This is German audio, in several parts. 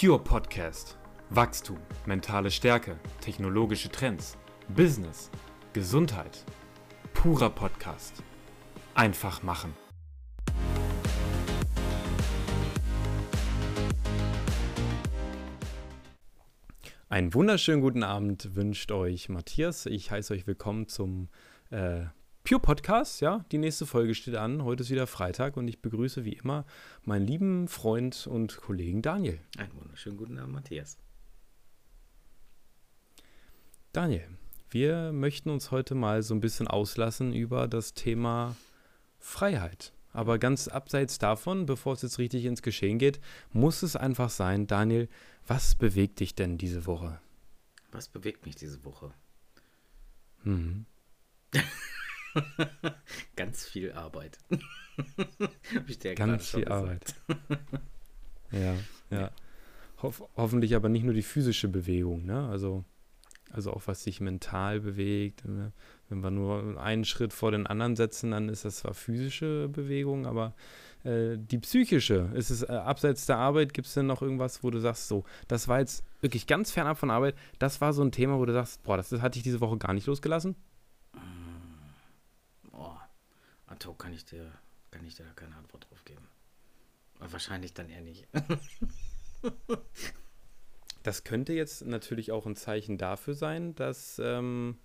Pure Podcast. Wachstum, mentale Stärke, technologische Trends, Business, Gesundheit. Purer Podcast. Einfach machen. Einen wunderschönen guten Abend wünscht euch Matthias. Ich heiße euch willkommen zum äh, Pure Podcast. Ja, die nächste Folge steht an. Heute ist wieder Freitag und ich begrüße wie immer meinen lieben Freund und Kollegen Daniel. Einen wunderschönen guten Abend, Matthias. Daniel, wir möchten uns heute mal so ein bisschen auslassen über das Thema Freiheit. Aber ganz abseits davon, bevor es jetzt richtig ins Geschehen geht, muss es einfach sein, Daniel, was bewegt dich denn diese Woche? Was bewegt mich diese Woche? Mhm. Ganz viel Arbeit. Ganz viel Arbeit. ja, ja. Hoff, hoffentlich aber nicht nur die physische Bewegung, ne? Also, also auch was sich mental bewegt. Ne? Wenn wir nur einen Schritt vor den anderen setzen, dann ist das zwar physische Bewegung, aber äh, die psychische, ist es äh, abseits der Arbeit, gibt es denn noch irgendwas, wo du sagst, so, das war jetzt wirklich ganz fernab von Arbeit, das war so ein Thema, wo du sagst, boah, das, das hatte ich diese Woche gar nicht losgelassen? Ad hoc kann ich dir, kann ich dir da keine Antwort drauf geben. Wahrscheinlich dann eher nicht. das könnte jetzt natürlich auch ein Zeichen dafür sein, dass ähm,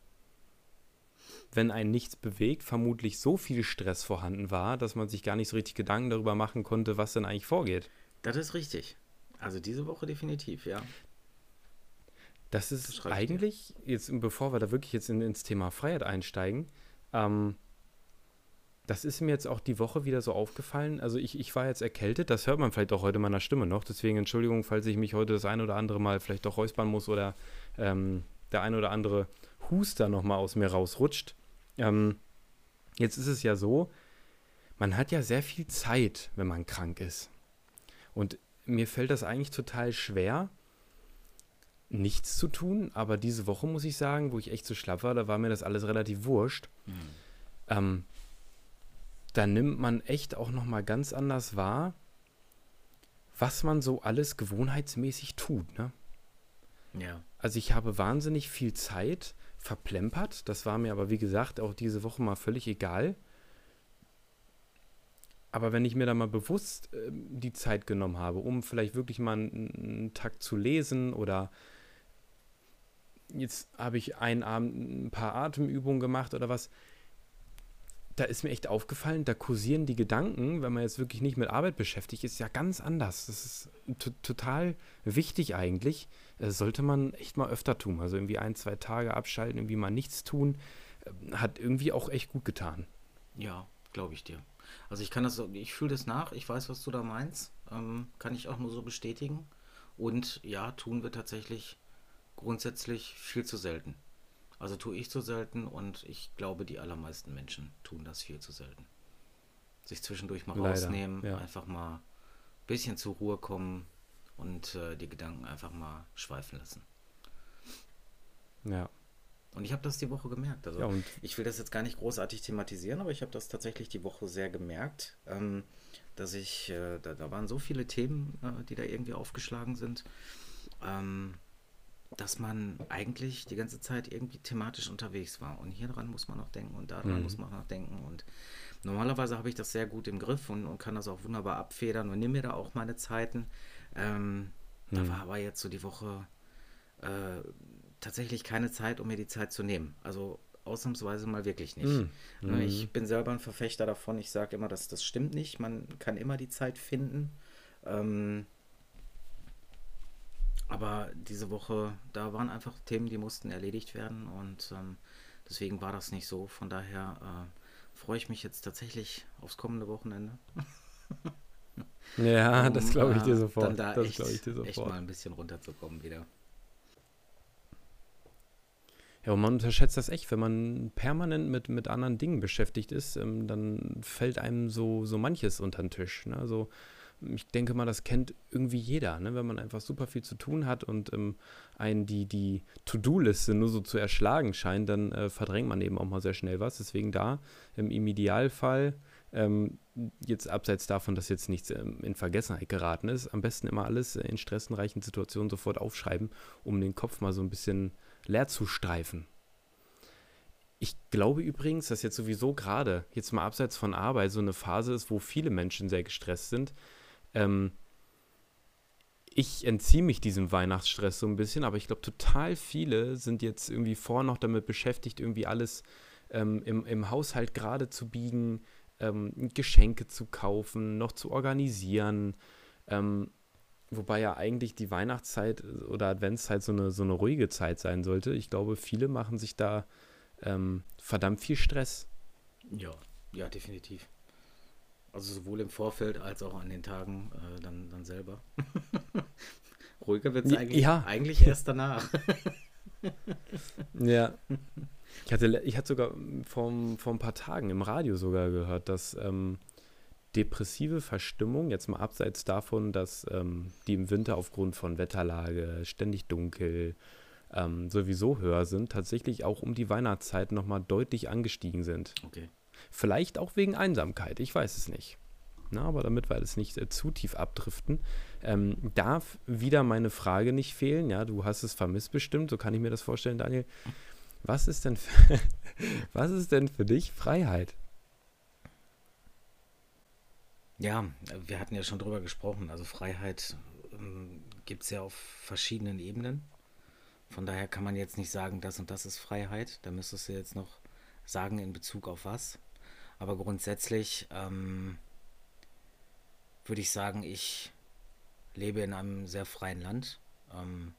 wenn ein nichts bewegt, vermutlich so viel Stress vorhanden war, dass man sich gar nicht so richtig Gedanken darüber machen konnte, was denn eigentlich vorgeht. Das ist richtig. Also diese Woche definitiv, ja. Das ist das eigentlich, jetzt bevor wir da wirklich jetzt in, ins Thema Freiheit einsteigen, ähm, das ist mir jetzt auch die Woche wieder so aufgefallen. Also ich, ich war jetzt erkältet, das hört man vielleicht auch heute meiner Stimme noch. Deswegen Entschuldigung, falls ich mich heute das ein oder andere Mal vielleicht doch räuspern muss oder ähm, der ein oder andere Huster nochmal aus mir rausrutscht. Ähm, jetzt ist es ja so, man hat ja sehr viel Zeit, wenn man krank ist. Und mir fällt das eigentlich total schwer, nichts zu tun. Aber diese Woche muss ich sagen, wo ich echt so schlapp war, da war mir das alles relativ wurscht. Mhm. Ähm, da nimmt man echt auch noch mal ganz anders wahr, was man so alles gewohnheitsmäßig tut, ne? Ja. Also ich habe wahnsinnig viel Zeit verplempert. Das war mir aber, wie gesagt, auch diese Woche mal völlig egal. Aber wenn ich mir da mal bewusst äh, die Zeit genommen habe, um vielleicht wirklich mal einen, einen Takt zu lesen oder jetzt habe ich einen Abend ein paar Atemübungen gemacht oder was, da ist mir echt aufgefallen, da kursieren die Gedanken, wenn man jetzt wirklich nicht mit Arbeit beschäftigt ist, ja ganz anders. Das ist total wichtig eigentlich. Das sollte man echt mal öfter tun. Also irgendwie ein, zwei Tage abschalten, irgendwie mal nichts tun, äh, hat irgendwie auch echt gut getan. Ja, glaube ich dir. Also ich kann das, ich fühle das nach, ich weiß, was du da meinst, ähm, kann ich auch nur so bestätigen. Und ja, tun wir tatsächlich grundsätzlich viel zu selten. Also tue ich zu selten und ich glaube, die allermeisten Menschen tun das viel zu selten. Sich zwischendurch mal Leider, rausnehmen, ja. einfach mal ein bisschen zur Ruhe kommen und äh, die Gedanken einfach mal schweifen lassen. Ja. Und ich habe das die Woche gemerkt. Also ja, ich will das jetzt gar nicht großartig thematisieren, aber ich habe das tatsächlich die Woche sehr gemerkt, ähm, dass ich, äh, da, da, waren so viele Themen, äh, die da irgendwie aufgeschlagen sind. Ähm, dass man eigentlich die ganze Zeit irgendwie thematisch unterwegs war. Und hier dran muss man noch denken und daran mhm. muss man noch denken. Und normalerweise habe ich das sehr gut im Griff und, und kann das auch wunderbar abfedern und nehme mir da auch meine Zeiten. Ähm, mhm. Da war aber jetzt so die Woche äh, tatsächlich keine Zeit, um mir die Zeit zu nehmen. Also ausnahmsweise mal wirklich nicht. Mhm. Ne, ich mhm. bin selber ein Verfechter davon. Ich sage immer, dass das stimmt nicht. Man kann immer die Zeit finden. Ähm, aber diese Woche, da waren einfach Themen, die mussten erledigt werden und ähm, deswegen war das nicht so. Von daher äh, freue ich mich jetzt tatsächlich aufs kommende Wochenende. ja, um, das glaube ich dir äh, sofort. Dann da das echt, ich dir sofort. echt mal ein bisschen runterzukommen wieder. Ja, und man unterschätzt das echt, wenn man permanent mit, mit anderen Dingen beschäftigt ist, ähm, dann fällt einem so, so manches unter den Tisch. Ne? Also ich denke mal, das kennt irgendwie jeder, ne? wenn man einfach super viel zu tun hat und ähm, einen die, die To-Do-Liste nur so zu erschlagen scheint, dann äh, verdrängt man eben auch mal sehr schnell was. Deswegen da ähm, im Idealfall ähm, jetzt abseits davon, dass jetzt nichts ähm, in Vergessenheit geraten ist, am besten immer alles in stressenreichen Situationen sofort aufschreiben, um den Kopf mal so ein bisschen leer zu streifen. Ich glaube übrigens, dass jetzt sowieso gerade, jetzt mal abseits von Arbeit, so eine Phase ist, wo viele Menschen sehr gestresst sind. Ähm, ich entziehe mich diesem Weihnachtsstress so ein bisschen, aber ich glaube, total viele sind jetzt irgendwie vor noch damit beschäftigt, irgendwie alles ähm, im, im Haushalt gerade zu biegen, ähm, Geschenke zu kaufen, noch zu organisieren. Ähm, wobei ja eigentlich die Weihnachtszeit oder Adventszeit so eine, so eine ruhige Zeit sein sollte. Ich glaube, viele machen sich da ähm, verdammt viel Stress. Ja, ja, definitiv. Also sowohl im Vorfeld als auch an den Tagen äh, dann, dann selber. Ruhiger wird es eigentlich, ja. eigentlich erst danach. ja. Ich hatte, ich hatte sogar vor, vor ein paar Tagen im Radio sogar gehört, dass ähm, depressive Verstimmung, jetzt mal abseits davon, dass ähm, die im Winter aufgrund von Wetterlage, ständig dunkel, ähm, sowieso höher sind, tatsächlich auch um die Weihnachtszeit nochmal deutlich angestiegen sind. Okay. Vielleicht auch wegen Einsamkeit, ich weiß es nicht. Na, aber damit wir das nicht äh, zu tief abdriften, ähm, darf wieder meine Frage nicht fehlen. Ja, du hast es vermisst bestimmt, so kann ich mir das vorstellen, Daniel. Was ist denn für, was ist denn für dich Freiheit? Ja, wir hatten ja schon drüber gesprochen. Also Freiheit ähm, gibt es ja auf verschiedenen Ebenen. Von daher kann man jetzt nicht sagen, das und das ist Freiheit. Da müsstest du jetzt noch sagen in Bezug auf was. Aber grundsätzlich ähm, würde ich sagen, ich lebe in einem sehr freien Land. Ähm,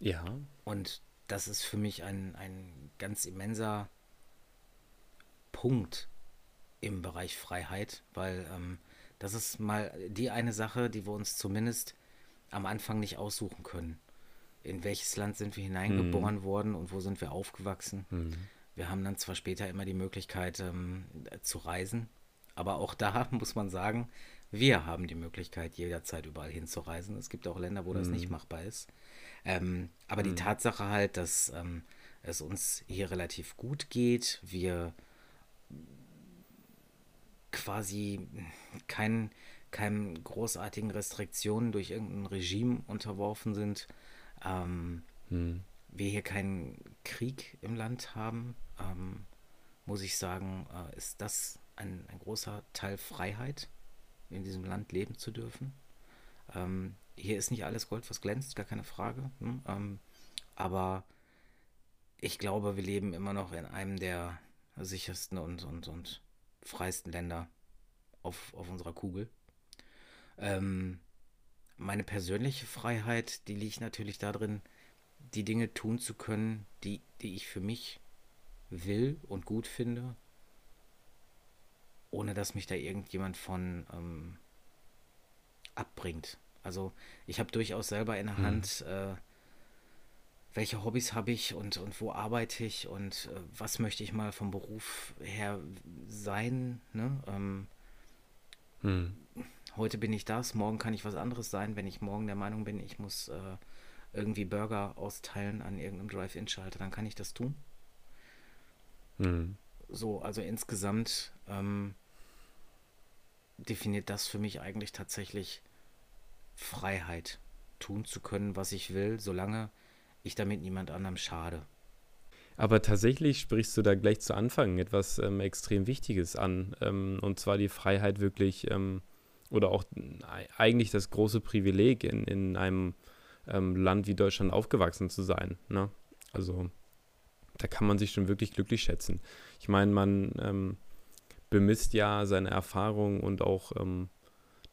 ja. Und das ist für mich ein, ein ganz immenser Punkt im Bereich Freiheit, weil ähm, das ist mal die eine Sache, die wir uns zumindest am Anfang nicht aussuchen können. In welches Land sind wir hineingeboren mhm. worden und wo sind wir aufgewachsen? Mhm. Wir haben dann zwar später immer die Möglichkeit ähm, zu reisen, aber auch da muss man sagen, wir haben die Möglichkeit, jederzeit überall hinzureisen. Es gibt auch Länder, wo das mhm. nicht machbar ist. Ähm, aber mhm. die Tatsache halt, dass ähm, es uns hier relativ gut geht, wir quasi kein, keinen großartigen Restriktionen durch irgendein Regime unterworfen sind, ähm, mhm. wir hier keinen Krieg im Land haben, ähm, muss ich sagen, äh, ist das ein, ein großer Teil Freiheit, in diesem Land leben zu dürfen. Ähm, hier ist nicht alles Gold, was glänzt, gar keine Frage. Ne? Ähm, aber ich glaube, wir leben immer noch in einem der sichersten und, und, und freiesten Länder auf, auf unserer Kugel. Ähm, meine persönliche Freiheit, die liegt natürlich darin, die Dinge tun zu können, die, die ich für mich will und gut finde, ohne dass mich da irgendjemand von ähm, abbringt. Also ich habe durchaus selber in der mhm. Hand, äh, welche Hobbys habe ich und, und wo arbeite ich und äh, was möchte ich mal vom Beruf her sein. Ne? Ähm, mhm. Heute bin ich das, morgen kann ich was anderes sein. Wenn ich morgen der Meinung bin, ich muss äh, irgendwie Burger austeilen an irgendeinem Drive-In-Schalter, dann kann ich das tun. Mhm. So, also insgesamt ähm, definiert das für mich eigentlich tatsächlich Freiheit tun zu können, was ich will, solange ich damit niemand anderem schade. Aber tatsächlich sprichst du da gleich zu Anfang etwas ähm, extrem Wichtiges an, ähm, und zwar die Freiheit wirklich ähm, oder auch eigentlich das große Privileg in, in einem ähm, Land wie Deutschland aufgewachsen zu sein. Ne? Also da kann man sich schon wirklich glücklich schätzen. Ich meine, man ähm, bemisst ja seine Erfahrungen und auch ähm,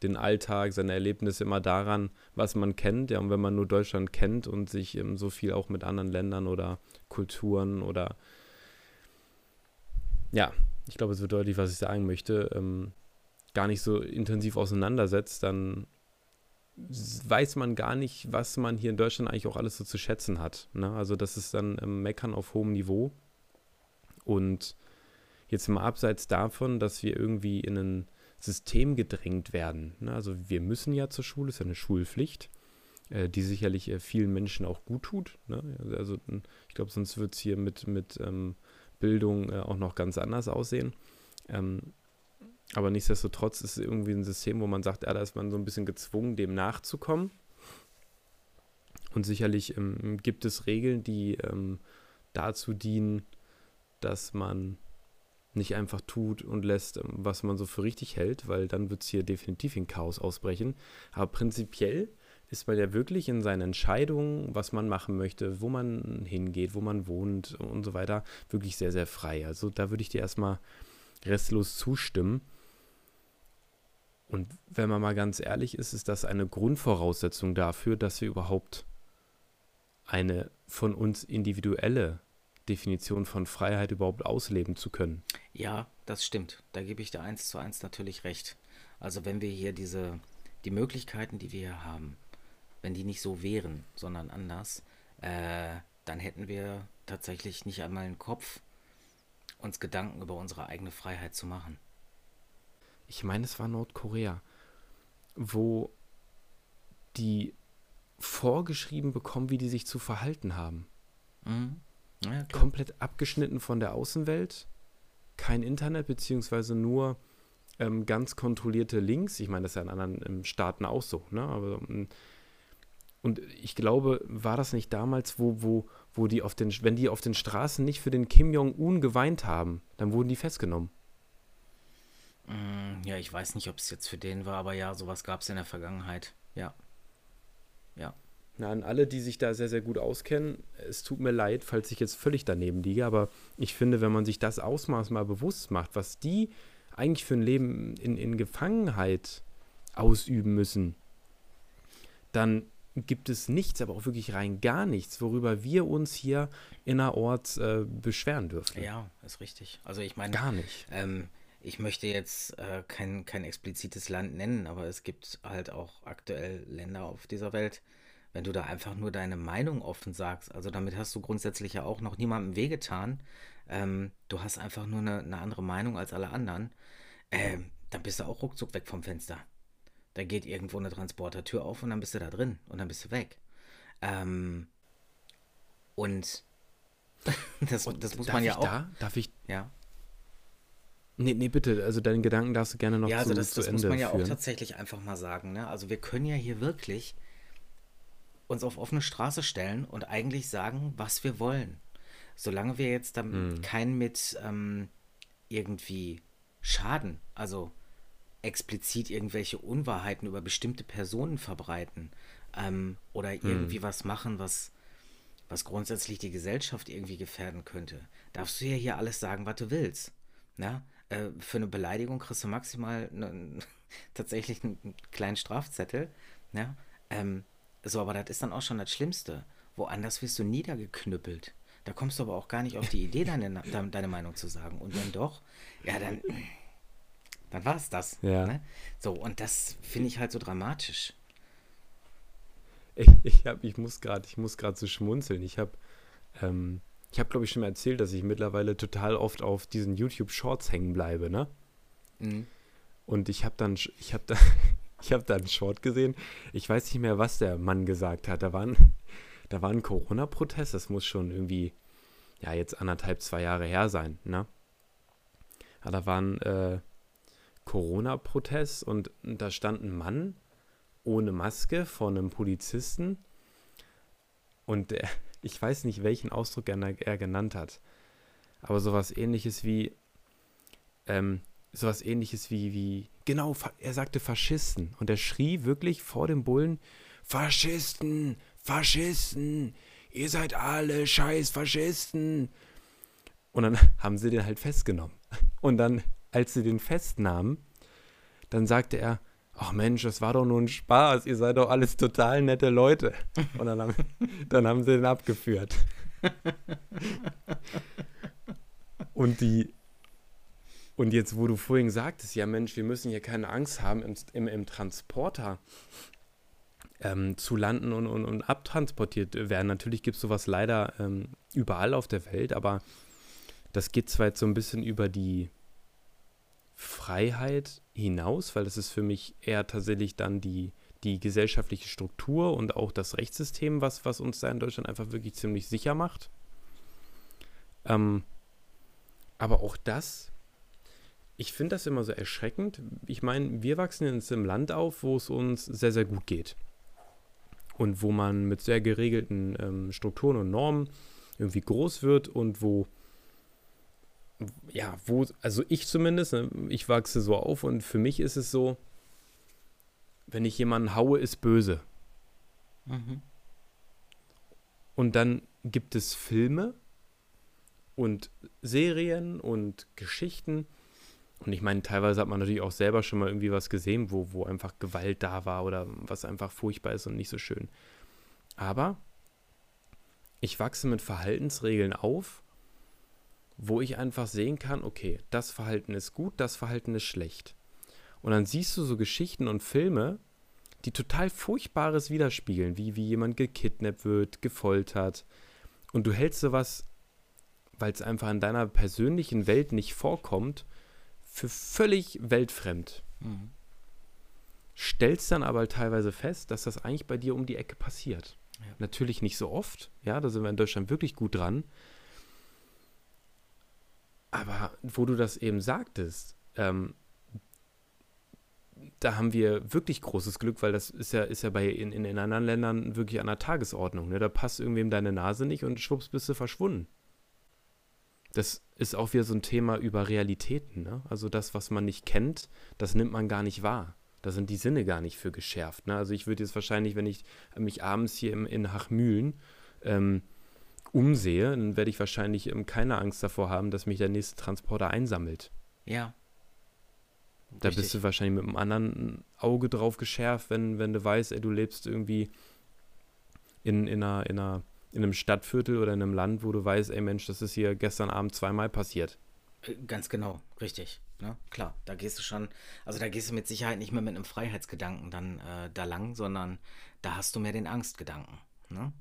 den Alltag, seine Erlebnisse immer daran, was man kennt. Ja, und wenn man nur Deutschland kennt und sich ähm, so viel auch mit anderen Ländern oder Kulturen oder ja, ich glaube, es wird deutlich, was ich sagen möchte, ähm, gar nicht so intensiv auseinandersetzt, dann weiß man gar nicht, was man hier in Deutschland eigentlich auch alles so zu schätzen hat. Ne? Also das ist dann ähm, Meckern auf hohem Niveau. Und jetzt mal abseits davon, dass wir irgendwie in ein System gedrängt werden. Ne? Also wir müssen ja zur Schule, ist ja eine Schulpflicht, äh, die sicherlich äh, vielen Menschen auch gut tut. Ne? Also ich glaube, sonst wird es hier mit, mit ähm, Bildung äh, auch noch ganz anders aussehen. Ähm, Aber nichtsdestotrotz ist es irgendwie ein System, wo man sagt, ja, da ist man so ein bisschen gezwungen, dem nachzukommen. Und sicherlich ähm, gibt es Regeln, die ähm, dazu dienen, dass man nicht einfach tut und lässt, ähm, was man so für richtig hält, weil dann wird es hier definitiv in Chaos ausbrechen. Aber prinzipiell ist man ja wirklich in seinen Entscheidungen, was man machen möchte, wo man hingeht, wo man wohnt und so weiter, wirklich sehr, sehr frei. Also da würde ich dir erstmal restlos zustimmen. Und wenn man mal ganz ehrlich ist, ist das eine Grundvoraussetzung dafür, dass wir überhaupt eine von uns individuelle Definition von Freiheit überhaupt ausleben zu können. Ja, das stimmt. Da gebe ich dir eins zu eins natürlich recht. Also wenn wir hier diese, die Möglichkeiten, die wir hier haben, wenn die nicht so wären, sondern anders, äh, dann hätten wir tatsächlich nicht einmal einen Kopf, uns Gedanken über unsere eigene Freiheit zu machen ich meine, es war Nordkorea, wo die vorgeschrieben bekommen, wie die sich zu verhalten haben. Mhm. Ja, Komplett abgeschnitten von der Außenwelt, kein Internet, beziehungsweise nur ähm, ganz kontrollierte Links. Ich meine, das ist ja in anderen Staaten auch so, ne? Aber, ähm, und ich glaube, war das nicht damals, wo, wo, wo die auf den, wenn die auf den Straßen nicht für den Kim Jong-un geweint haben, dann wurden die festgenommen. Mm, ja, ich weiß nicht, ob es jetzt für den war, aber ja, sowas gab es in der Vergangenheit. Ja. Ja. Na, an alle, die sich da sehr, sehr gut auskennen, es tut mir leid, falls ich jetzt völlig daneben liege, aber ich finde, wenn man sich das Ausmaß mal bewusst macht, was die eigentlich für ein Leben in, in Gefangenheit ausüben müssen, dann gibt es nichts, aber auch wirklich rein gar nichts, worüber wir uns hier innerorts äh, beschweren dürfen. Ja, ist richtig. Also ich meine, gar nicht. Ähm, ich möchte jetzt äh, kein, kein explizites Land nennen, aber es gibt halt auch aktuell Länder auf dieser Welt, wenn du da einfach nur deine Meinung offen sagst, also damit hast du grundsätzlich ja auch noch niemandem wehgetan, ähm, du hast einfach nur eine, eine, andere Meinung als alle anderen, äh, dann bist du auch ruckzuck weg vom Fenster. Da geht irgendwo eine Transportertür auf und dann bist du da drin und dann bist du weg. Ähm, und das, und das muss man ja auch. Da, darf ich, ja. Nee, nee, bitte. Also deinen Gedanken darfst du gerne noch ja, also zu, das, zu das Ende muss man ja führen. auch tatsächlich einfach mal sagen. Ne? Also wir können ja hier wirklich uns auf offene Straße stellen und eigentlich sagen, was wir wollen. Solange wir jetzt dann hm. keinen mit ähm, irgendwie Schaden, also explizit irgendwelche Unwahrheiten über bestimmte Personen verbreiten ähm, oder hm. irgendwie hm. was machen, was, was grundsätzlich die Gesellschaft irgendwie gefährden könnte, darfst du ja hier alles sagen, was du willst. Na? Ne? äh, für eine Beleidigung kriegst du maximal ne, tatsächlich einen kleinen Strafzettel. Ja? Ähm, so, aber das ist dann auch schon das Schlimmste. Woanders wirst du niedergeknüppelt. Da kommst du aber auch gar nicht auf die Idee, deine, deine Meinung zu sagen. Und wenn doch, ja, dann, dann war es das. Ja. Ne? So, und das finde ich halt so dramatisch. Ich, ich, hab, ich muss gerade so schmunzeln. Ich habe ähm, ich habe, glaube ich, schon mal erzählt, dass ich mittlerweile total oft auf diesen YouTube-Shorts hängen bleibe, ne? Mhm. Und ich habe dann, ich habe da, ich habe da einen Short gesehen. Ich weiß nicht mehr, was der Mann gesagt hat. Da war ein, da war ein Corona-Protest. Das muss schon irgendwie, ja, jetzt anderthalb, zwei Jahre her sein, ne? Ja, da war ein äh, Corona-Protest und da stand ein Mann ohne Maske vor einem Polizisten und der, ich weiß nicht, welchen Ausdruck er, er genannt hat, aber sowas ähnliches wie, ähm, sowas ähnliches wie, wie, genau, er sagte Faschisten und er schrie wirklich vor dem Bullen, Faschisten, Faschisten, ihr seid alle scheiß Faschisten. Und dann haben sie den halt festgenommen. Und dann, als sie den festnahmen, dann sagte er, ach Mensch, das war doch nur ein Spaß, ihr seid doch alles total nette Leute. Und dann haben, dann haben sie den abgeführt. Und die, und jetzt, wo du vorhin sagtest, ja Mensch, wir müssen hier keine Angst haben, im, im, im Transporter ähm, zu landen und, und, und abtransportiert werden. Natürlich gibt es sowas leider ähm, überall auf der Welt, aber das geht zwar jetzt so ein bisschen über die Freiheit hinaus, weil das ist für mich eher tatsächlich dann die, die gesellschaftliche Struktur und auch das Rechtssystem, was, was uns da in Deutschland einfach wirklich ziemlich sicher macht. Ähm, aber auch das, ich finde das immer so erschreckend. Ich meine, wir wachsen jetzt im Land auf, wo es uns sehr, sehr gut geht. Und wo man mit sehr geregelten ähm, Strukturen und Normen irgendwie groß wird und wo, ja, wo, also ich zumindest, ne, ich wachse so auf und für mich ist es so, wenn ich jemanden haue, ist böse. Mhm. Und dann gibt es Filme und Serien und Geschichten. Und ich meine, teilweise hat man natürlich auch selber schon mal irgendwie was gesehen, wo, wo einfach Gewalt da war oder was einfach furchtbar ist und nicht so schön. Aber ich wachse mit Verhaltensregeln auf, wo ich einfach sehen kann, okay, das Verhalten ist gut, das Verhalten ist schlecht. Und dann siehst du so Geschichten und Filme, die total Furchtbares widerspiegeln, wie, wie jemand gekidnappt wird, gefoltert. Und du hältst sowas, weil es einfach in deiner persönlichen Welt nicht vorkommt, für völlig weltfremd. Mhm. Stellst dann aber teilweise fest, dass das eigentlich bei dir um die Ecke passiert. Ja. Natürlich nicht so oft, ja, da sind wir in Deutschland wirklich gut dran. Aber wo du das eben sagtest, ähm, da haben wir wirklich großes Glück, weil das ist ja, ist ja bei in, in, anderen Ländern wirklich an der Tagesordnung. Ne? Da passt irgendwem deine Nase nicht und schwupps bist du verschwunden. Das ist auch wieder so ein Thema über Realitäten. Ne? Also das, was man nicht kennt, das nimmt man gar nicht wahr. Da sind die Sinne gar nicht für geschärft. Ne? Also ich würde jetzt wahrscheinlich, wenn ich mich abends hier im, in Hachmühlen ähm, umsehe, dann werde ich wahrscheinlich ähm, keine Angst davor haben, dass mich der nächste Transporter einsammelt. Ja, da Richtig. bist du wahrscheinlich mit einem anderen Auge drauf geschärft, wenn, wenn du weißt, ey, du lebst irgendwie in, in, einer, in, einer, in einem Stadtviertel oder in einem Land, wo du weißt, ey Mensch, das ist hier gestern Abend zweimal passiert. Äh, ganz genau, richtig. Ne? Klar, da gehst du schon, also da gehst du mit Sicherheit nicht mehr mit einem Freiheitsgedanken dann äh, da lang, sondern da hast du mehr den Angstgedanken. Ne?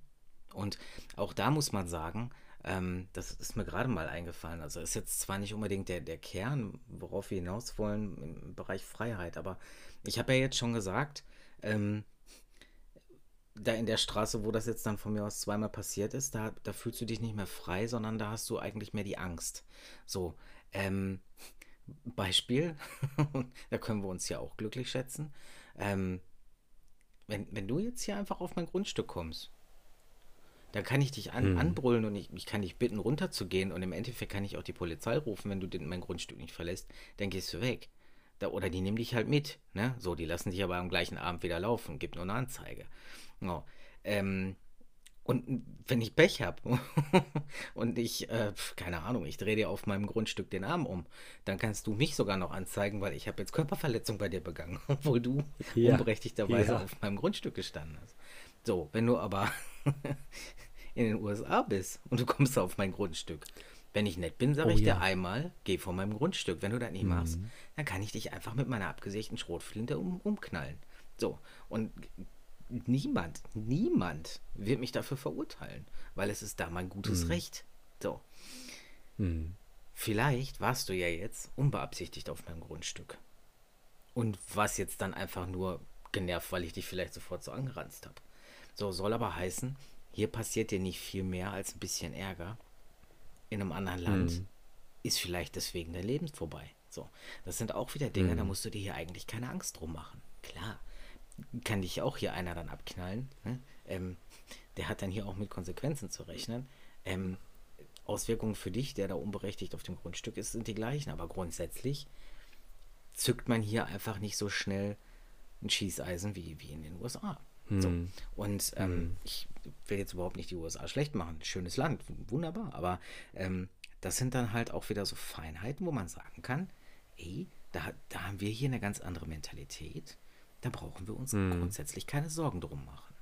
Und auch da muss man sagen, ähm, das ist mir gerade mal eingefallen. Also ist jetzt zwar nicht unbedingt der, der Kern, worauf wir hinaus wollen im Bereich Freiheit, aber ich habe ja jetzt schon gesagt, ähm, da in der Straße, wo das jetzt dann von mir aus zweimal passiert ist, da, da fühlst du dich nicht mehr frei, sondern da hast du eigentlich mehr die Angst. So, ähm, Beispiel, da können wir uns ja auch glücklich schätzen. Ähm, wenn, wenn du jetzt hier einfach auf mein Grundstück kommst dann kann ich dich an, mhm. anbrüllen und ich, ich kann dich bitten, runterzugehen und im Endeffekt kann ich auch die Polizei rufen, wenn du den, mein Grundstück nicht verlässt, dann gehst du weg. Da, oder die nehmen dich halt mit, ne? So, die lassen dich aber am gleichen Abend wieder laufen, gibt nur eine Anzeige. Oh. Ähm, und wenn ich Pech habe und ich, äh, keine Ahnung, ich drehe dir auf meinem Grundstück den Arm um, dann kannst du mich sogar noch anzeigen, weil ich habe jetzt Körperverletzung bei dir begangen, obwohl du ja. unberechtigterweise ja. auf meinem Grundstück gestanden hast. So, wenn du aber in den USA bist und du kommst auf mein Grundstück. Wenn ich nett bin, sage oh, ich ja. dir einmal, geh von meinem Grundstück. Wenn du das nicht mhm. machst, dann kann ich dich einfach mit meiner abgesägten Schrotflinte um, umknallen. So, und niemand, niemand wird mich dafür verurteilen, weil es ist da mein gutes mhm. Recht. So. Mhm. Vielleicht warst du ja jetzt unbeabsichtigt auf meinem Grundstück. Und was jetzt dann einfach nur genervt, weil ich dich vielleicht sofort so angeranzt habe. So, soll aber heißen, hier passiert dir nicht viel mehr als ein bisschen Ärger. In einem anderen Land mhm. ist vielleicht deswegen dein Leben vorbei. So, das sind auch wieder Dinge, mhm. da musst du dir hier eigentlich keine Angst drum machen. Klar, kann dich auch hier einer dann abknallen. Ne? Ähm, der hat dann hier auch mit Konsequenzen zu rechnen. Ähm, Auswirkungen für dich, der da unberechtigt auf dem Grundstück ist, sind die gleichen. Aber grundsätzlich zückt man hier einfach nicht so schnell ein Schießeisen wie, wie in den USA. So. Hm. Und ähm, hm. ich will jetzt überhaupt nicht die USA schlecht machen. Schönes Land, wunderbar. Aber ähm, das sind dann halt auch wieder so Feinheiten, wo man sagen kann, ey, da, da haben wir hier eine ganz andere Mentalität. Da brauchen wir uns hm. grundsätzlich keine Sorgen drum machen.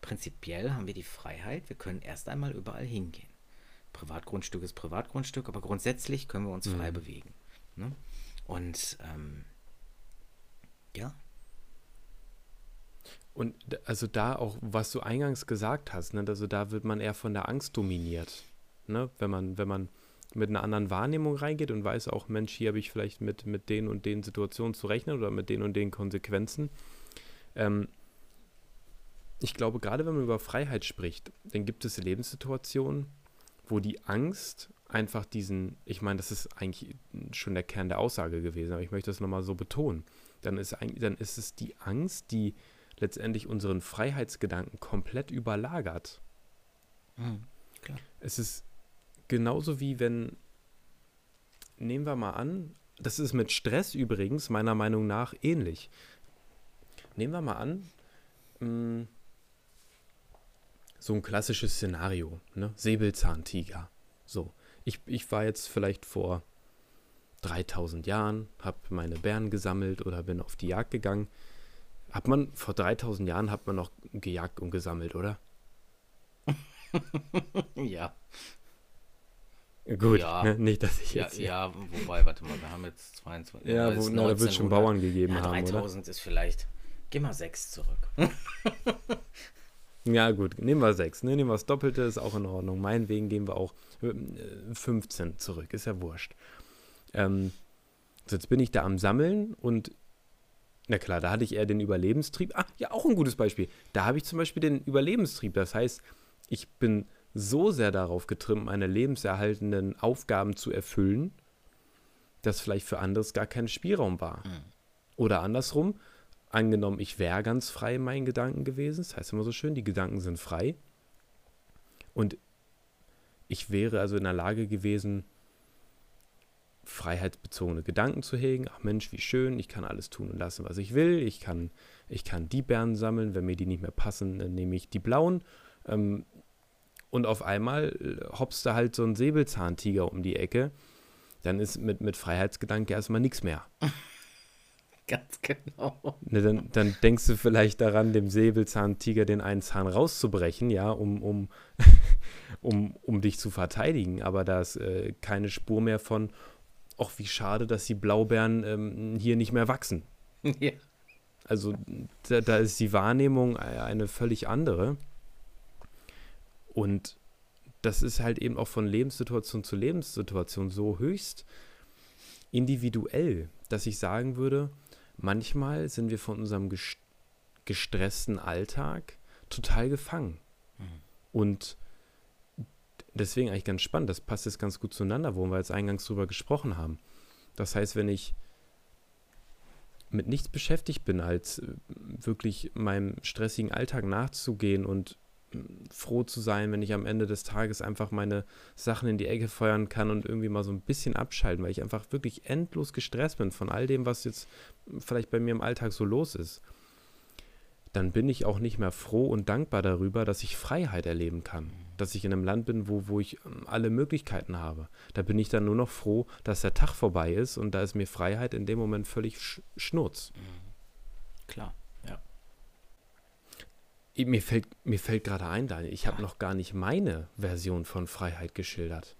Prinzipiell haben wir die Freiheit, wir können erst einmal überall hingehen. Privatgrundstück ist Privatgrundstück, aber grundsätzlich können wir uns frei hm. bewegen. Ne? Und ähm, ja, und also da auch, was du eingangs gesagt hast, ne, also da wird man eher von der Angst dominiert. Ne? Wenn man, wenn man mit einer anderen Wahrnehmung reingeht und weiß auch, Mensch, hier habe ich vielleicht mit, mit den und den Situationen zu rechnen oder mit den und den Konsequenzen. Ähm, ich glaube, gerade wenn man über Freiheit spricht, dann gibt es Lebenssituationen, wo die Angst einfach diesen, ich meine, das ist eigentlich schon der Kern der Aussage gewesen, aber ich möchte das nochmal so betonen. Dann ist, dann ist es die Angst, die letztendlich unseren Freiheitsgedanken komplett überlagert. Mhm, es ist genauso wie wenn, nehmen wir mal an, das ist mit Stress übrigens meiner Meinung nach ähnlich. Nehmen wir mal an, mh, hm, so ein klassisches Szenario, ne? Säbelzahntiger. So, ich, ich war jetzt vielleicht vor 3000 Jahren, habe meine Bären gesammelt oder bin auf die Jagd gegangen. Hat man, vor 3000 Jahren hat man noch gejagt und gesammelt, oder? ja. Gut, ja. Ne? nicht, dass ich jetzt. Ja, ja, wobei, warte mal, wir haben jetzt 22. Ja, wo, na, da wird schon Bauern gegeben ja, 3000 haben. 3000 ist vielleicht. Geh mal 6 zurück. ja, gut, nehmen wir 6. Ne? Nehmen wir das Doppelte, ist auch in Ordnung. Meinetwegen gehen wir auch 15 äh, zurück, ist ja wurscht. Ähm, jetzt bin ich da am Sammeln und na klar, da hatte ich eher den Überlebenstrieb. Ah, ja, auch ein gutes Beispiel. Da habe ich zum Beispiel den Überlebenstrieb. Das heißt, ich bin so sehr darauf getrimmt, meine lebenserhaltenden Aufgaben zu erfüllen, dass vielleicht für anderes gar kein Spielraum war. Mhm. Oder andersrum, angenommen, ich wäre ganz frei in meinen Gedanken gewesen, das heißt immer so schön, die Gedanken sind frei. Und ich wäre also in der Lage gewesen, freiheitsbezogene Gedanken zu hegen. Ach Mensch, wie schön, ich kann alles tun und lassen, was ich will. Ich kann, ich kann die Bären sammeln, wenn mir die nicht mehr passen, dann nehme ich die blauen. Ähm, und auf einmal äh, hopst da halt so ein Säbelzahntiger um die Ecke. Dann ist mit, mit Freiheitsgedanke erstmal nichts mehr. Ganz genau. Ne, dann, dann, denkst du vielleicht daran, dem Säbelzahntiger den einen Zahn rauszubrechen, ja, um, um, um, um dich zu verteidigen. Aber da ist äh, keine Spur mehr von, ach, wie schade, dass die Blaubeeren ähm, hier nicht mehr wachsen. Ja. Also da, da ist die Wahrnehmung eine völlig andere. Und das ist halt eben auch von Lebenssituation zu Lebenssituation so höchst individuell, dass ich sagen würde, manchmal sind wir von unserem gestressten Alltag total gefangen. Mhm. Und deswegen eigentlich ganz spannend, das passt jetzt ganz gut zueinander, wo wir jetzt eingangs drüber gesprochen haben. Das heißt, wenn ich mit nichts beschäftigt bin, als äh, wirklich meinem stressigen Alltag nachzugehen und froh zu sein, wenn ich am Ende des Tages einfach meine Sachen in die Ecke feuern kann und irgendwie mal so ein bisschen abschalten, weil ich einfach wirklich endlos gestresst bin von all dem, was jetzt vielleicht bei mir im Alltag so los ist. Dann bin ich auch nicht mehr froh und dankbar darüber, dass ich Freiheit erleben kann. Dass ich in einem Land bin, wo, wo ich ähm, alle Möglichkeiten habe. Da bin ich dann nur noch froh, dass der Tag vorbei ist und da ist mir Freiheit in dem Moment völlig sch schnurz. Klar mir fällt, mir fällt gerade ein, Daniel, ich habe noch gar nicht meine Version von Freiheit geschildert.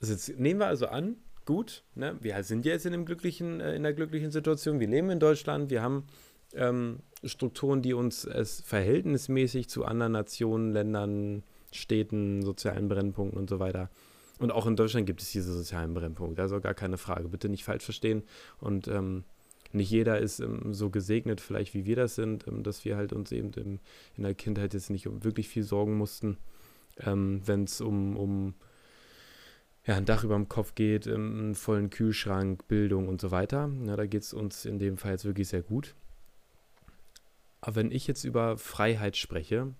Also jetzt nehmen wir also an, gut, ne, wir sind jetzt in, einem glücklichen, äh, in einer glücklichen Situation, wir leben in Deutschland, wir haben ähm, Strukturen, die uns es verhältnismäßig zu anderen Nationen, Ländern, Städten, sozialen Brennpunkten und so weiter. Und auch in Deutschland gibt es diese sozialen Brennpunkte, also gar keine Frage. Bitte nicht falsch verstehen. Und ähm, nicht jeder ist ähm, so gesegnet, vielleicht wie wir das sind, ähm, dass wir halt uns eben im, in der Kindheit jetzt nicht um wirklich viel sorgen mussten, ähm, wenn es um, um ja, ein Dach über dem Kopf geht, ähm, einen vollen Kühlschrank, Bildung und so weiter. Ja, da geht es uns in dem Fall jetzt wirklich sehr gut. Aber wenn ich jetzt über Freiheit spreche,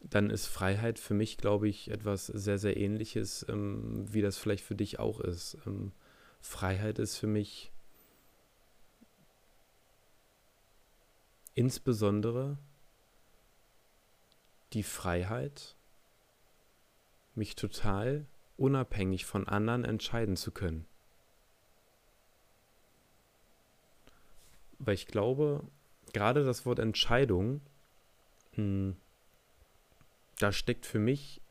dann ist Freiheit für mich, glaube ich, etwas sehr, sehr ähnliches, ähm, wie das vielleicht für dich auch ist. Ähm, Freiheit ist für mich insbesondere die Freiheit, mich total unabhängig von anderen entscheiden zu können. Weil ich glaube, gerade das Wort Entscheidung, mh, hm, da steckt für mich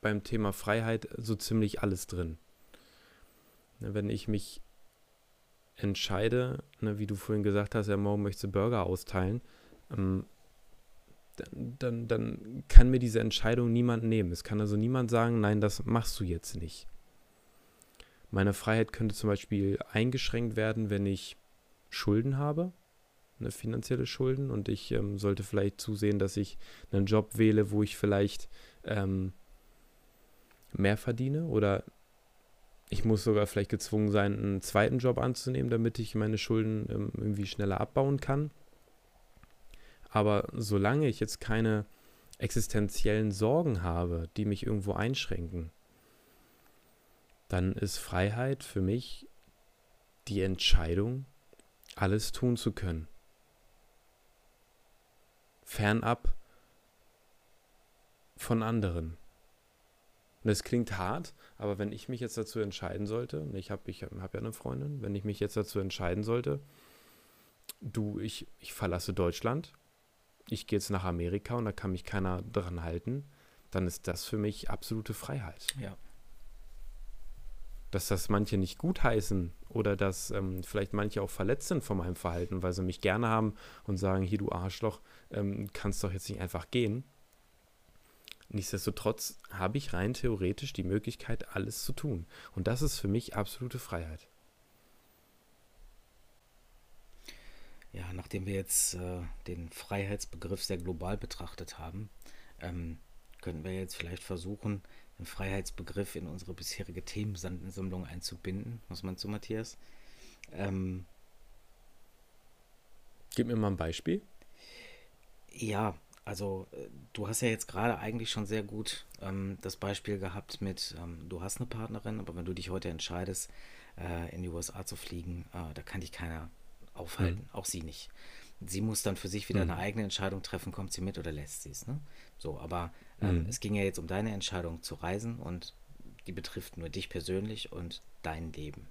beim Thema Freiheit so ziemlich alles drin. Wenn ich mich entscheide, ne, wie du vorhin gesagt hast, ja, morgen möchtest du Burger austeilen, ähm, dann, dann, dann kann mir diese Entscheidung niemand nehmen. Es kann also niemand sagen, nein, das machst du jetzt nicht. Meine Freiheit könnte zum Beispiel eingeschränkt werden, wenn ich Schulden habe, ne, finanzielle Schulden, und ich ähm, sollte vielleicht zusehen, dass ich einen Job wähle, wo ich vielleicht ähm, mehr verdiene oder ich muss sogar vielleicht gezwungen sein, einen zweiten Job anzunehmen, damit ich meine Schulden ähm, irgendwie schneller abbauen kann. Aber solange ich jetzt keine existenziellen Sorgen habe, die mich irgendwo einschränken, dann ist Freiheit für mich die Entscheidung, alles tun zu können. Fernab von anderen. Und das klingt hart, aber wenn ich mich jetzt dazu entscheiden sollte, ich habe ich hab ja eine Freundin, wenn ich mich jetzt dazu entscheiden sollte, du, ich, ich verlasse Deutschland, ich gehe jetzt nach Amerika und da kann mich keiner dran halten, dann ist das für mich absolute Freiheit. Ja. Dass das manche nicht gutheißen oder dass ähm, vielleicht manche auch verletzt sind von meinem Verhalten, weil sie mich gerne haben und sagen, hier du Arschloch, ähm, kannst doch jetzt nicht einfach gehen. Nichtsdestotrotz habe ich rein theoretisch die Möglichkeit, alles zu tun. Und das ist für mich absolute Freiheit. Ja, nachdem wir jetzt äh, den Freiheitsbegriff sehr global betrachtet haben, ähm, könnten wir jetzt vielleicht versuchen, den Freiheitsbegriff in unsere bisherige Themensammlung einzubinden. Was meinst du, Matthias? Ähm, Gib mir mal ein Beispiel. Ja, also äh, du hast ja jetzt gerade eigentlich schon sehr gut ähm, das Beispiel gehabt mit, ähm, du hast eine Partnerin, aber wenn du dich heute entscheidest, äh, in die USA zu fliegen, äh, da kann dich keiner aufhalten, mhm. auch sie nicht. Sie muss dann für sich wieder mhm. eine eigene Entscheidung treffen, kommt sie mit oder lässt sie es. Ne? So, aber ähm, mhm. es ging ja jetzt um deine Entscheidung zu reisen und die betrifft nur dich persönlich und dein Leben.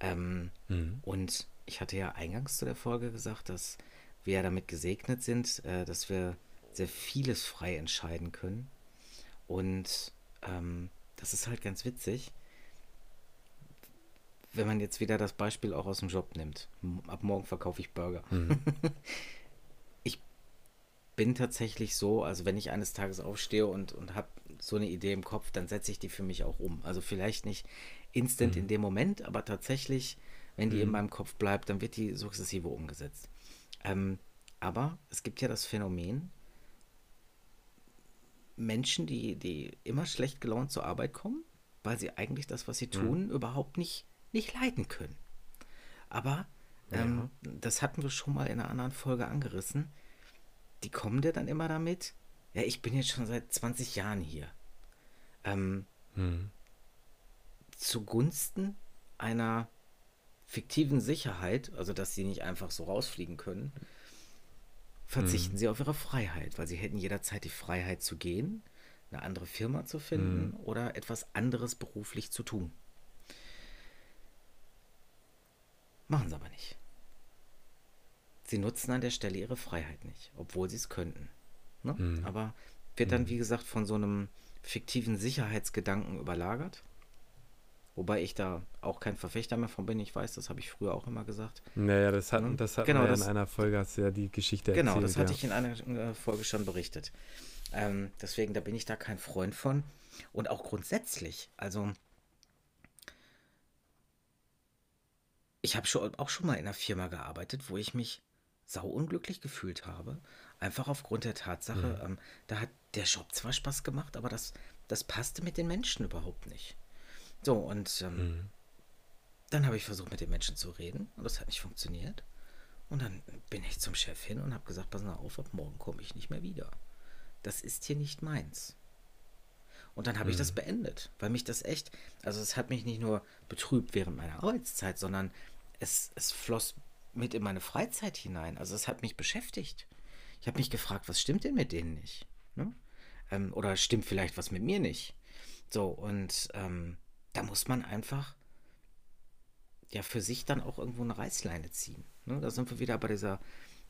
Ähm, mhm. Und ich hatte ja eingangs zu der Folge gesagt, dass wir ja damit gesegnet sind, äh, dass wir sehr vieles frei entscheiden können. Und ähm, das ist halt ganz witzig wenn man jetzt wieder das Beispiel auch aus dem Job nimmt. Ab morgen verkaufe ich Burger. Mhm. ich bin tatsächlich so, also wenn ich eines Tages aufstehe und, und habe so eine Idee im Kopf, dann setze ich die für mich auch um. Also vielleicht nicht instant mhm. in dem Moment, aber tatsächlich, wenn die mhm. in meinem Kopf bleibt, dann wird die sukzessive umgesetzt. Ähm, aber es gibt ja das Phänomen, Menschen, die, die immer schlecht gelaunt zur Arbeit kommen, weil sie eigentlich das, was sie mhm. tun, mhm. überhaupt nicht nicht leiden können. Aber ähm, ja. das hatten wir schon mal in einer anderen Folge angerissen. Die kommen dir dann immer damit, ja, ich bin jetzt schon seit 20 Jahren hier. Ähm, hm. Zugunsten einer fiktiven Sicherheit, also dass sie nicht einfach so rausfliegen können, verzichten hm. sie auf ihre Freiheit, weil sie hätten jederzeit die Freiheit zu gehen, eine andere Firma zu finden hm. oder etwas anderes beruflich zu tun. Machen sie aber nicht. Sie nutzen an der Stelle ihre Freiheit nicht, obwohl sie es könnten. Ne? Mhm. Aber wird dann, mhm. wie gesagt, von so einem fiktiven Sicherheitsgedanken überlagert. Wobei ich da auch kein Verfechter mehr von bin. Ich weiß, das habe ich früher auch immer gesagt. Naja, das hatten, das hatten genau, wir das, in einer Folge, hast du ja die Geschichte genau, erzählt. Genau, das hatte ja. ich in einer äh, Folge schon berichtet. Ähm, deswegen, da bin ich da kein Freund von. Und auch grundsätzlich, also ich habe schon, auch schon mal in einer Firma gearbeitet, wo ich mich sauunglücklich gefühlt habe. Einfach aufgrund der Tatsache, mhm. ähm, da hat der Job zwar Spaß gemacht, aber das, das passte mit den Menschen überhaupt nicht. So, und ähm, mhm. dann habe ich versucht, mit den Menschen zu reden und das hat nicht funktioniert. Und dann bin ich zum Chef hin und habe gesagt, pass mal auf, ab morgen komme ich nicht mehr wieder. Das ist hier nicht meins. Und dann habe mhm. ich das mhm. beendet, weil mich das echt, also es hat mich nicht nur betrübt während meiner Arbeitszeit, sondern es, es floss mit in meine Freizeit hinein. Also es hat mich beschäftigt. Ich habe mich gefragt, was stimmt denn mit denen nicht? Ne? Ähm, oder stimmt vielleicht was mit mir nicht? So, und ähm, da muss man einfach ja für sich dann auch irgendwo eine Reißleine ziehen. Ne? Da sind wir wieder bei dieser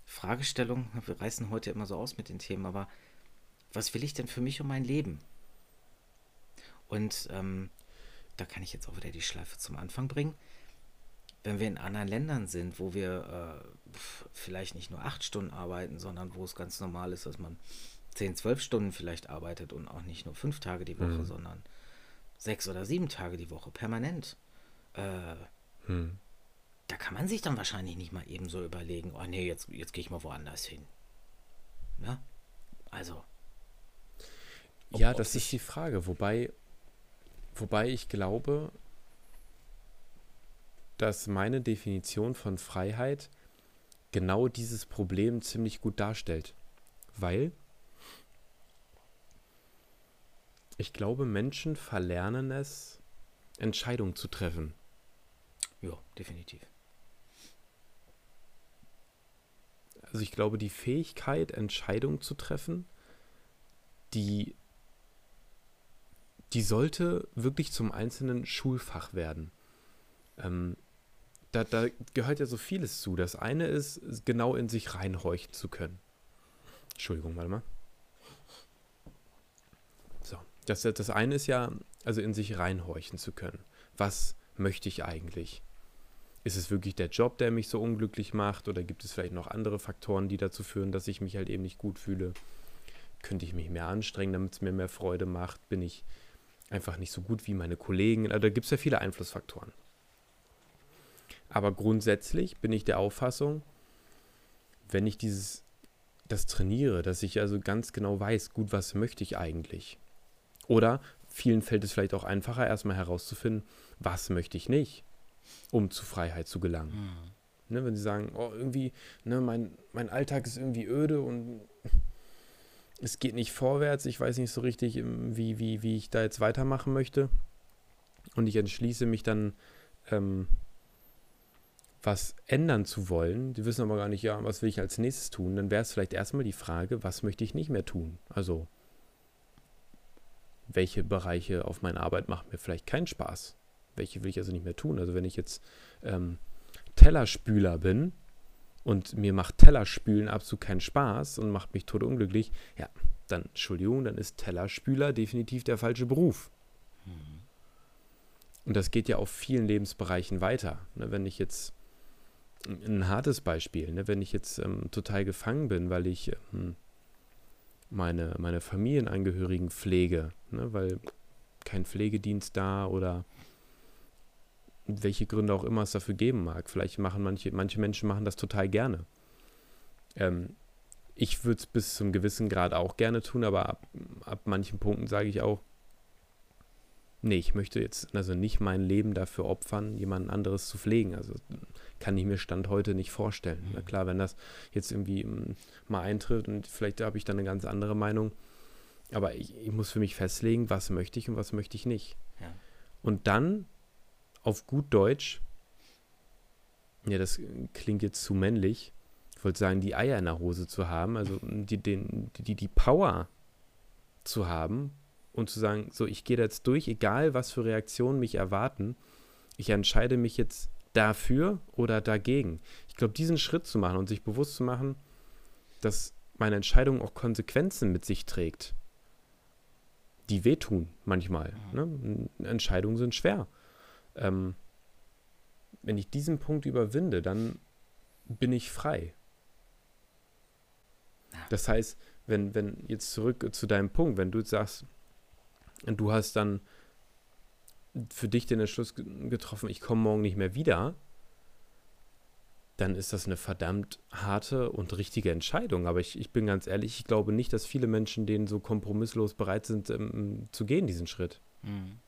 Fragestellung. Wir reißen heute immer so aus mit den Themen, aber was will ich denn für mich und mein Leben? Und ähm, da kann ich jetzt auch wieder die Schleife zum Anfang bringen. Wenn wir in anderen Ländern sind, wo wir äh, vielleicht nicht nur acht Stunden arbeiten, sondern wo es ganz normal ist, dass man zehn, zwölf Stunden vielleicht arbeitet und auch nicht nur fünf Tage die Woche, mhm. sondern sechs oder sieben Tage die Woche permanent. Äh, mhm. Da kann man sich dann wahrscheinlich nicht mal eben so überlegen, oh nee, jetzt, jetzt gehe ich mal woanders hin. Ja? Also. Ob, ja, das ist die Frage. Wobei Wobei ich glaube, dass meine Definition von Freiheit genau dieses Problem ziemlich gut darstellt. Weil ich glaube, Menschen verlernen es, Entscheidungen zu treffen. Ja, definitiv. Also ich glaube, die Fähigkeit, Entscheidungen zu treffen, die, die sollte wirklich zum einzelnen Schulfach werden. Ähm, da, da gehört ja so vieles zu. Das eine ist, genau in sich reinhorchen zu können. Entschuldigung, warte mal. So, das, das eine ist ja, also in sich reinhorchen zu können. Was möchte ich eigentlich? Ist es wirklich der Job, der mich so unglücklich macht? Oder gibt es vielleicht noch andere Faktoren, die dazu führen, dass ich mich halt eben nicht gut fühle? Könnte ich mich mehr anstrengen, damit es mir mehr Freude macht? Bin ich einfach nicht so gut wie meine Kollegen? Also da gibt es ja viele Einflussfaktoren. Aber grundsätzlich bin ich der Auffassung, wenn ich dieses, das trainiere, dass ich also ganz genau weiß, gut, was möchte ich eigentlich? Oder vielen fällt es vielleicht auch einfacher, erstmal herauszufinden, was möchte ich nicht, um zu Freiheit zu gelangen. Mhm. Ne, wenn sie sagen, oh, irgendwie, ne, mein, mein Alltag ist irgendwie öde und es geht nicht vorwärts, ich weiß nicht so richtig, wie, wie, wie ich da jetzt weitermachen möchte. Und ich entschließe mich dann, ähm, was ändern zu wollen, die wissen aber gar nicht, ja, was will ich als nächstes tun, dann wäre es vielleicht erstmal die Frage, was möchte ich nicht mehr tun? Also, welche Bereiche auf meiner Arbeit machen mir vielleicht keinen Spaß? Welche will ich also nicht mehr tun? Also, wenn ich jetzt ähm, Tellerspüler bin und mir macht Tellerspülen absolut keinen Spaß und macht mich tot unglücklich, ja, dann, Entschuldigung, dann ist Tellerspüler definitiv der falsche Beruf. Mhm. Und das geht ja auf vielen Lebensbereichen weiter. Ne, wenn ich jetzt ein hartes Beispiel, ne? wenn ich jetzt ähm, total gefangen bin, weil ich ähm, meine, meine Familienangehörigen pflege, ne? weil kein Pflegedienst da oder welche Gründe auch immer es dafür geben mag. Vielleicht machen manche, manche Menschen machen das total gerne. Ähm, ich würde es bis zum gewissen Grad auch gerne tun, aber ab, ab manchen Punkten sage ich auch, nee, ich möchte jetzt also nicht mein Leben dafür opfern, jemand anderes zu pflegen. Also kann ich mir Stand heute nicht vorstellen. Mhm. Na klar, wenn das jetzt irgendwie mm, mal eintritt und vielleicht habe ich dann eine ganz andere Meinung. Aber ich, ich, muss für mich festlegen, was möchte ich und was möchte ich nicht. Ja. Und dann auf gut Deutsch, ja, das klingt jetzt zu männlich, ich wollte sagen, die Eier in der Hose zu haben, also die, den, die, die Power zu haben und zu sagen, so, ich gehe jetzt durch, egal was für Reaktionen mich erwarten, ich entscheide mich jetzt dafür oder dagegen. Ich glaube, diesen Schritt zu machen und sich bewusst zu machen, dass meine Entscheidung auch Konsequenzen mit sich trägt, die wehtun manchmal. Ne? Entscheidungen sind schwer. Ähm, wenn ich diesen Punkt überwinde, dann bin ich frei. Das heißt, wenn, wenn jetzt zurück zu deinem Punkt, wenn du sagst, du hast dann für dich den Entschluss getroffen, ich komme morgen nicht mehr wieder, dann ist das eine verdammt harte und richtige Entscheidung. Aber ich, ich bin ganz ehrlich, ich glaube nicht, dass viele Menschen denen so kompromisslos bereit sind, ähm, zu gehen, diesen Schritt. Mhm.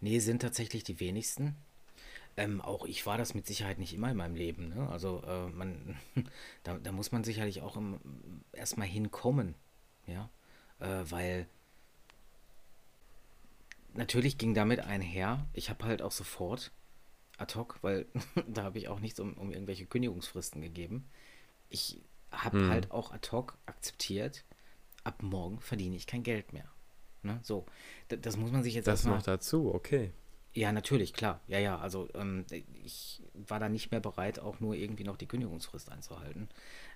Nee, sind tatsächlich die wenigsten. Ähm, auch ich war das mit Sicherheit nicht immer in meinem Leben. Ne? Also äh, man, da, da, muss man sicherlich auch erstmal hinkommen. Ja, äh, weil natürlich ging damit einher, ich habe halt auch sofort ad hoc, weil da habe ich auch nichts um, um irgendwelche Kündigungsfristen gegeben. Ich habe hm. halt auch ad hoc akzeptiert, ab morgen verdiene ich kein Geld mehr. Ne? So, das, das muss man sich jetzt Das noch dazu, okay. Ja, natürlich, klar. Ja, ja, also ähm, ich war da nicht mehr bereit, auch nur irgendwie noch die Kündigungsfrist einzuhalten.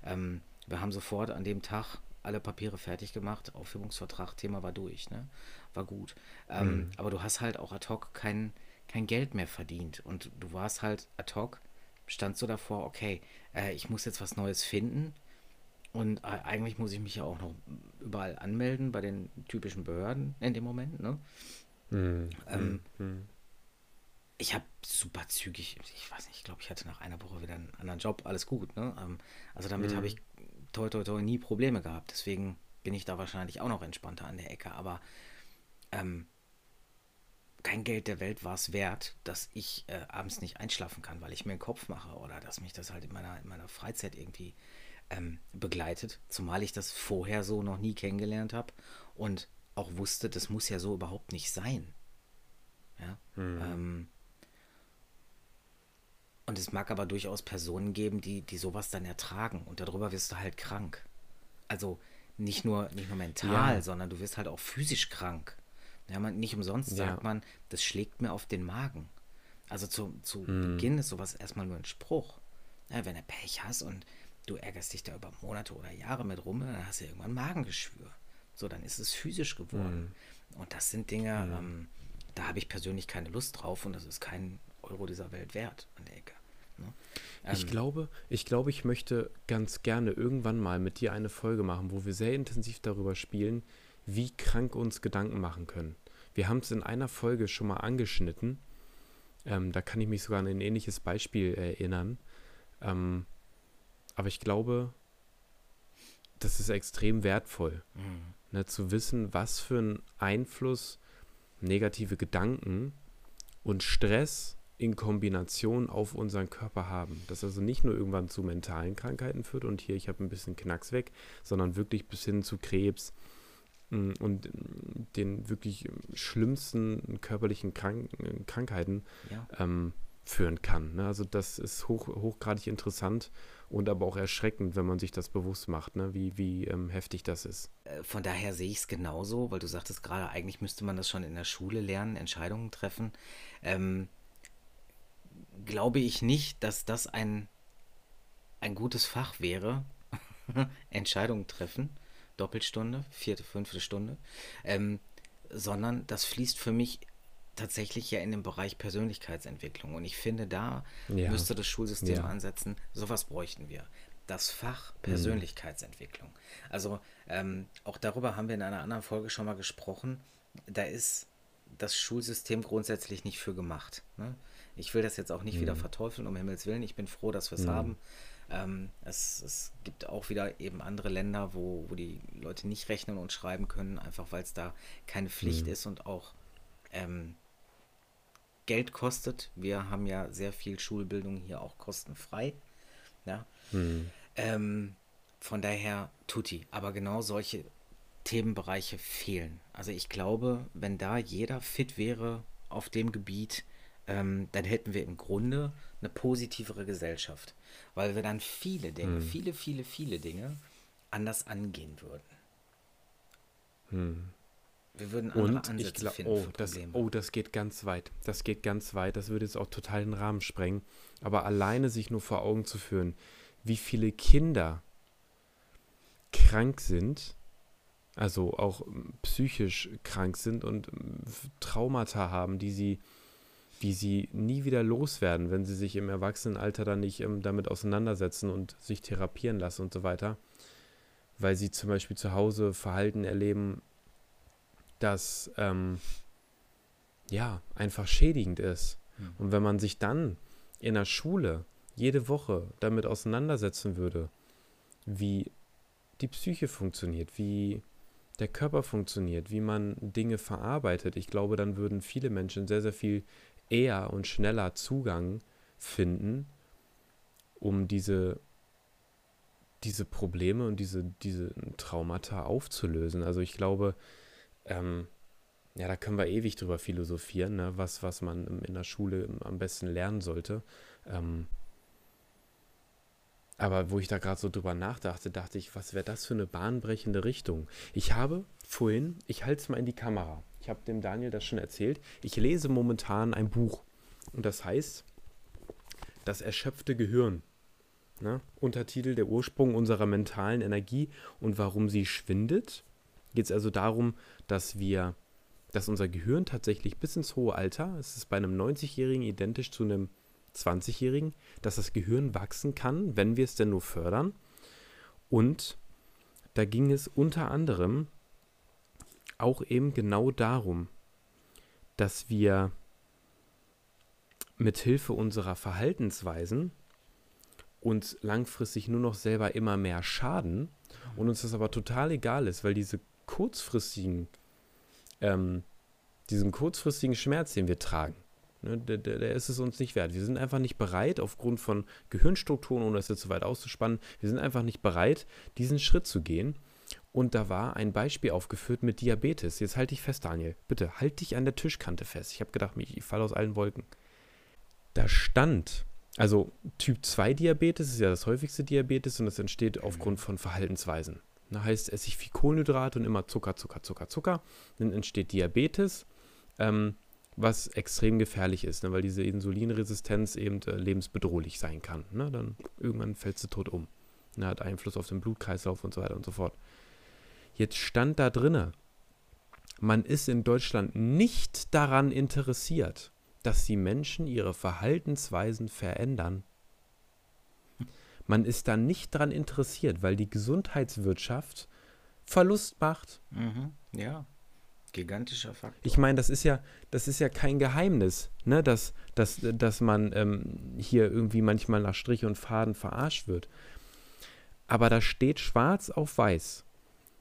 Ähm, wir haben sofort an dem Tag alle Papiere fertig gemacht, Aufhebungsvertrag, Thema war durch, ne? War gut. Ähm, mhm. Aber du hast halt auch ad hoc kein, kein Geld mehr verdient und du warst halt ad hoc, standst du davor, okay, äh, ich muss jetzt was Neues finden und äh, eigentlich muss ich mich ja auch noch überall anmelden bei den typischen Behörden in dem Moment, ne? Mhm. Ähm, mhm. Ich habe super zügig, ich weiß nicht, ich glaube, ich hatte nach einer Woche wieder einen anderen Job, alles gut, ne? Ähm, also damit habe mhm. ich toi, toi, toi, nie Probleme gehabt. Deswegen bin ich da wahrscheinlich auch noch entspannter an der Ecke. Aber ähm, kein Geld der Welt war es wert, dass ich äh, abends nicht einschlafen kann, weil ich mir einen Kopf mache oder dass mich das halt in meiner, in meiner Freizeit irgendwie ähm, begleitet. Zumal ich das vorher so noch nie kennengelernt habe und auch wusste, das muss ja so überhaupt nicht sein. Ja. Mhm. Ähm, und es mag aber durchaus Personen geben, die, die sowas dann ertragen und darüber wirst du halt krank. Also nicht nur, nicht nur mental, ja. sondern du wirst halt auch physisch krank. Ja, man, nicht umsonst ja. sagt man, das schlägt mir auf den Magen. Also zu, zu mhm. Beginn ist sowas erstmal nur ein Spruch. Ja, wenn du Pech hast und du ärgerst dich da über Monate oder Jahre mit rum, dann hast du irgendwann Magengeschwür. So, dann ist es physisch geworden. Mhm. Und das sind Dinge, mhm. ähm, da habe ich persönlich keine Lust drauf und das ist kein Euro dieser Welt wert an der Ecke. Ne? Ähm, ich glaube, ich glaube, ich möchte ganz gerne irgendwann mal mit dir eine Folge machen, wo wir sehr intensiv darüber spielen, wie krank uns Gedanken machen können. Wir haben es in einer Folge schon mal angeschnitten. Ähm, da kann ich mich sogar an ein ähnliches Beispiel erinnern. Ähm, aber ich glaube, das ist extrem wertvoll, mhm. ne, zu wissen, was für einen Einfluss negative Gedanken und Stress in Kombination auf unseren Körper haben. Das also nicht nur irgendwann zu mentalen Krankheiten führt und hier, ich habe ein bisschen Knacks weg, sondern wirklich bis hin zu Krebs, Mm, und mm, den wirklich schlimmsten körperlichen Krank Krankheiten ja. ähm, führen kann. Ne? Also das ist hoch, hochgradig interessant und aber auch erschreckend, wenn man sich das bewusst macht, ne? wie, wie ähm, heftig das ist. Äh, von daher sehe ich es genauso, weil du sagtest gerade, eigentlich müsste man das schon in der Schule lernen, Entscheidungen treffen. Ähm, glaube ich nicht, dass das ein, ein gutes Fach wäre, Entscheidungen treffen Doppelstunde, vierte, fünfte Stunde, ähm, sondern das fließt für mich tatsächlich ja in den Bereich Persönlichkeitsentwicklung. Und ich finde, da ja. müsste das Schulsystem ja. ansetzen. Sowas bräuchten wir. Das Fach mhm. Persönlichkeitsentwicklung. Mhm. Also ähm, auch darüber haben wir in einer anderen Folge schon mal gesprochen. Da ist das Schulsystem grundsätzlich nicht für gemacht. Ne? Ich will das jetzt auch nicht mhm. wieder verteufeln, um Himmels Willen. Ich bin froh, dass wir es mhm. haben. Ähm, es, es, gibt auch wieder eben andere Länder, wo, wo die Leute nicht rechnen und schreiben können, einfach weil es da keine Pflicht mhm. ist und auch ähm, Geld kostet. Wir haben ja sehr viel Schulbildung hier auch kostenfrei. Ja? Mhm. Ähm, von daher tutti. Aber genau solche Themenbereiche fehlen. Also ich glaube, wenn da jeder fit wäre auf dem Gebiet, ähm, dann hätten wir im Grunde eine positivere Gesellschaft, weil wir dann viele Dinge, hm. viele, viele, viele Dinge anders angehen würden. Hm. Wir würden andere Und Ansätze glaub, finden. Oh das, oh, das geht ganz weit. Das geht ganz weit. Das würde jetzt auch total den Rahmen sprengen. Aber alleine sich nur vor Augen zu führen, wie viele Kinder krank sind, also auch psychisch krank sind und Traumata haben, die sie die sie nie wieder loswerden, wenn sie sich im Erwachsenenalter dann nicht ähm, damit auseinandersetzen und sich therapieren lassen und so weiter. Weil sie zum Beispiel zu Hause Verhalten erleben, das ähm, ja einfach schädigend ist. Mhm. Und wenn man sich dann in der Schule jede Woche damit auseinandersetzen würde, wie die Psyche funktioniert, wie der Körper funktioniert, wie man Dinge verarbeitet, ich glaube, dann würden viele Menschen sehr, sehr viel eher und schneller Zugang finden, um diese, diese Probleme und diese, diese Traumata aufzulösen. Also ich glaube, ähm, ja, da können wir ewig drüber philosophieren, ne? was, was man in der Schule am besten lernen sollte. Ähm, aber wo ich da gerade so drüber nachdachte, dachte ich, was wäre das für eine bahnbrechende Richtung? Ich habe vorhin, ich halte es mal in die Kamera, ich habe dem Daniel das schon erzählt. Ich lese momentan ein Buch. Und das heißt Das erschöpfte Gehirn. Ne? Untertitel Der Ursprung unserer mentalen Energie und warum sie schwindet. Geht es also darum, dass wir, dass unser Gehirn tatsächlich bis ins hohe Alter, es ist bei einem 90-Jährigen identisch zu einem 20-Jährigen, dass das Gehirn wachsen kann, wenn wir es denn nur fördern. Und da ging es unter anderem auch eben genau darum, dass wir mit Hilfe unserer Verhaltensweisen uns langfristig nur noch selber immer mehr schaden und uns das aber total egal ist, weil diese kurzfristigen ähm, diesen kurzfristigen Schmerz, den wir tragen, ne, der, der, ist es uns nicht wert. Wir sind einfach nicht bereit, aufgrund von Gehirnstrukturen, ohne das jetzt zu weit auszuspannen, wir sind einfach nicht bereit, diesen Schritt zu gehen. Und da war ein Beispiel aufgeführt mit Diabetes. Jetzt halte dich fest, Daniel. Bitte, halt dich an der Tischkante fest. Ich habe gedacht, ich falle aus allen Wolken. Da stand, also Typ 2 Diabetes ist ja das häufigste Diabetes und das entsteht aufgrund von Verhaltensweisen. Da heißt, esse ich viel Kohlenhydrate und immer Zucker, Zucker, Zucker, Zucker. Dann entsteht Diabetes. Ähm, was extrem gefährlich ist, ne, weil diese Insulinresistenz eben äh, lebensbedrohlich sein kann. Ne? Dann irgendwann fällst du tot um. Ne, hat Einfluss auf den Blutkreislauf und so weiter und so fort. Jetzt stand da drinne, man ist in Deutschland nicht daran interessiert, dass die Menschen ihre Verhaltensweisen verändern. Man ist da nicht daran interessiert, weil die Gesundheitswirtschaft Verlust macht. Mhm, ja. Gigantischer Faktor. Ich meine, das ist ja, das ist ja kein Geheimnis, ne, dass, dass, dass man ähm, hier irgendwie manchmal nach Strich und Faden verarscht wird. Aber da steht schwarz auf weiß,